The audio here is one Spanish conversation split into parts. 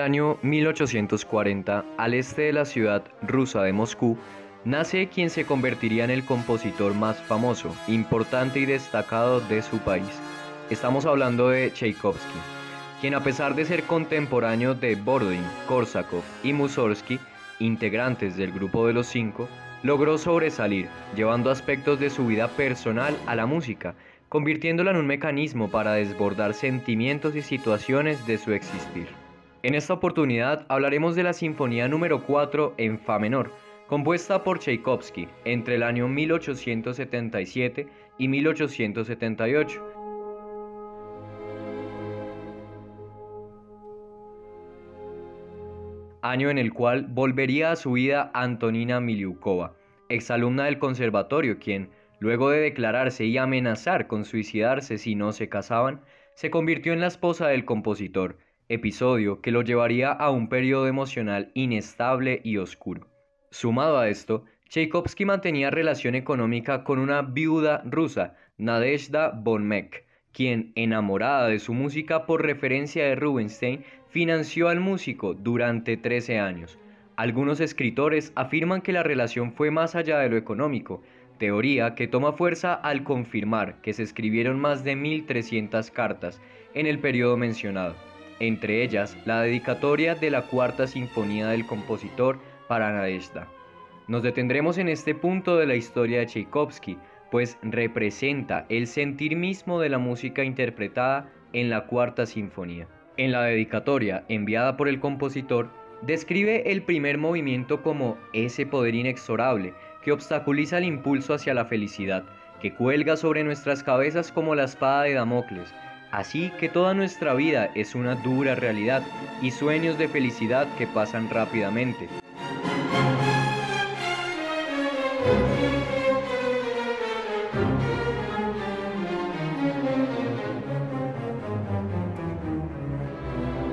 año 1840, al este de la ciudad rusa de Moscú, nace quien se convertiría en el compositor más famoso, importante y destacado de su país. Estamos hablando de Tchaikovsky, quien a pesar de ser contemporáneo de Bordin, Korsakov y Mussorgsky, integrantes del grupo de los cinco, logró sobresalir, llevando aspectos de su vida personal a la música, convirtiéndola en un mecanismo para desbordar sentimientos y situaciones de su existir. En esta oportunidad hablaremos de la Sinfonía número 4 en Fa menor, compuesta por Tchaikovsky entre el año 1877 y 1878. Año en el cual volvería a su vida Antonina Miliukova, exalumna del conservatorio, quien, luego de declararse y amenazar con suicidarse si no se casaban, se convirtió en la esposa del compositor, episodio que lo llevaría a un periodo emocional inestable y oscuro. Sumado a esto, Tchaikovsky mantenía relación económica con una viuda rusa, Nadezhda Bonmek, quien, enamorada de su música por referencia de Rubinstein, financió al músico durante 13 años. Algunos escritores afirman que la relación fue más allá de lo económico, teoría que toma fuerza al confirmar que se escribieron más de 1.300 cartas en el periodo mencionado entre ellas la dedicatoria de la cuarta sinfonía del compositor para Nadezhda. Nos detendremos en este punto de la historia de Tchaikovsky, pues representa el sentir mismo de la música interpretada en la cuarta sinfonía. En la dedicatoria enviada por el compositor, describe el primer movimiento como ese poder inexorable que obstaculiza el impulso hacia la felicidad, que cuelga sobre nuestras cabezas como la espada de Damocles, Así que toda nuestra vida es una dura realidad y sueños de felicidad que pasan rápidamente.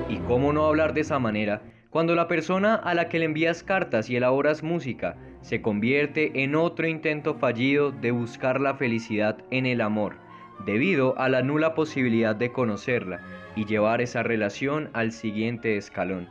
¿Y cómo no hablar de esa manera cuando la persona a la que le envías cartas y elaboras música se convierte en otro intento fallido de buscar la felicidad en el amor? Debido a la nula posibilidad de conocerla y llevar esa relación al siguiente escalón.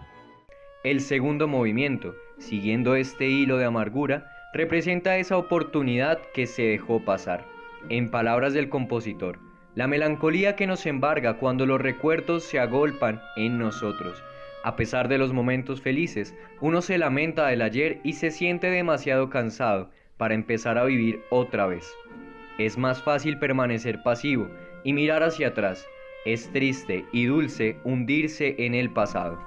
El segundo movimiento, siguiendo este hilo de amargura, representa esa oportunidad que se dejó pasar. En palabras del compositor, la melancolía que nos embarga cuando los recuerdos se agolpan en nosotros. A pesar de los momentos felices, uno se lamenta del ayer y se siente demasiado cansado para empezar a vivir otra vez. Es más fácil permanecer pasivo y mirar hacia atrás. Es triste y dulce hundirse en el pasado.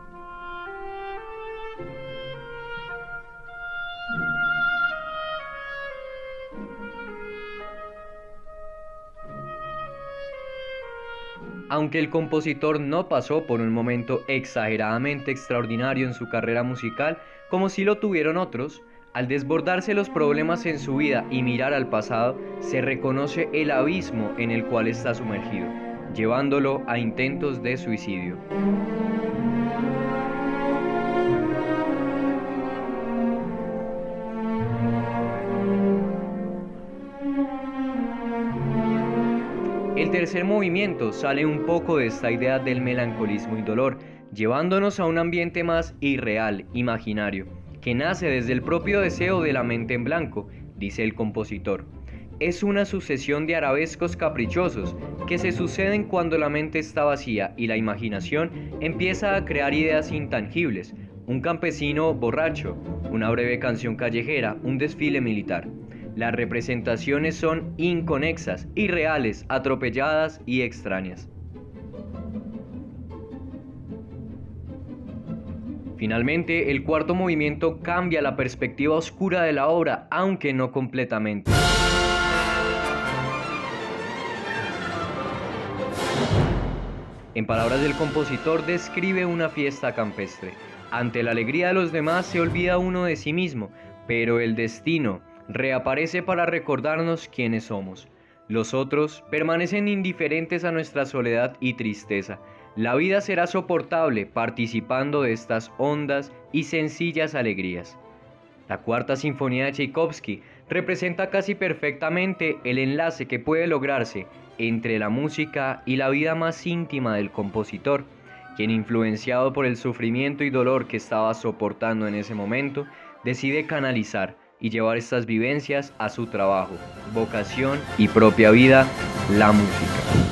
Aunque el compositor no pasó por un momento exageradamente extraordinario en su carrera musical, como si lo tuvieron otros, al desbordarse los problemas en su vida y mirar al pasado, se reconoce el abismo en el cual está sumergido, llevándolo a intentos de suicidio. El tercer movimiento sale un poco de esta idea del melancolismo y dolor, llevándonos a un ambiente más irreal, imaginario que nace desde el propio deseo de la mente en blanco, dice el compositor. Es una sucesión de arabescos caprichosos que se suceden cuando la mente está vacía y la imaginación empieza a crear ideas intangibles, un campesino borracho, una breve canción callejera, un desfile militar. Las representaciones son inconexas, irreales, atropelladas y extrañas. Finalmente, el cuarto movimiento cambia la perspectiva oscura de la obra, aunque no completamente. En palabras del compositor, describe una fiesta campestre. Ante la alegría de los demás se olvida uno de sí mismo, pero el destino reaparece para recordarnos quiénes somos. Los otros permanecen indiferentes a nuestra soledad y tristeza, la vida será soportable participando de estas hondas y sencillas alegrías. La cuarta sinfonía de Tchaikovsky representa casi perfectamente el enlace que puede lograrse entre la música y la vida más íntima del compositor, quien influenciado por el sufrimiento y dolor que estaba soportando en ese momento, decide canalizar y llevar estas vivencias a su trabajo, vocación y propia vida, la música.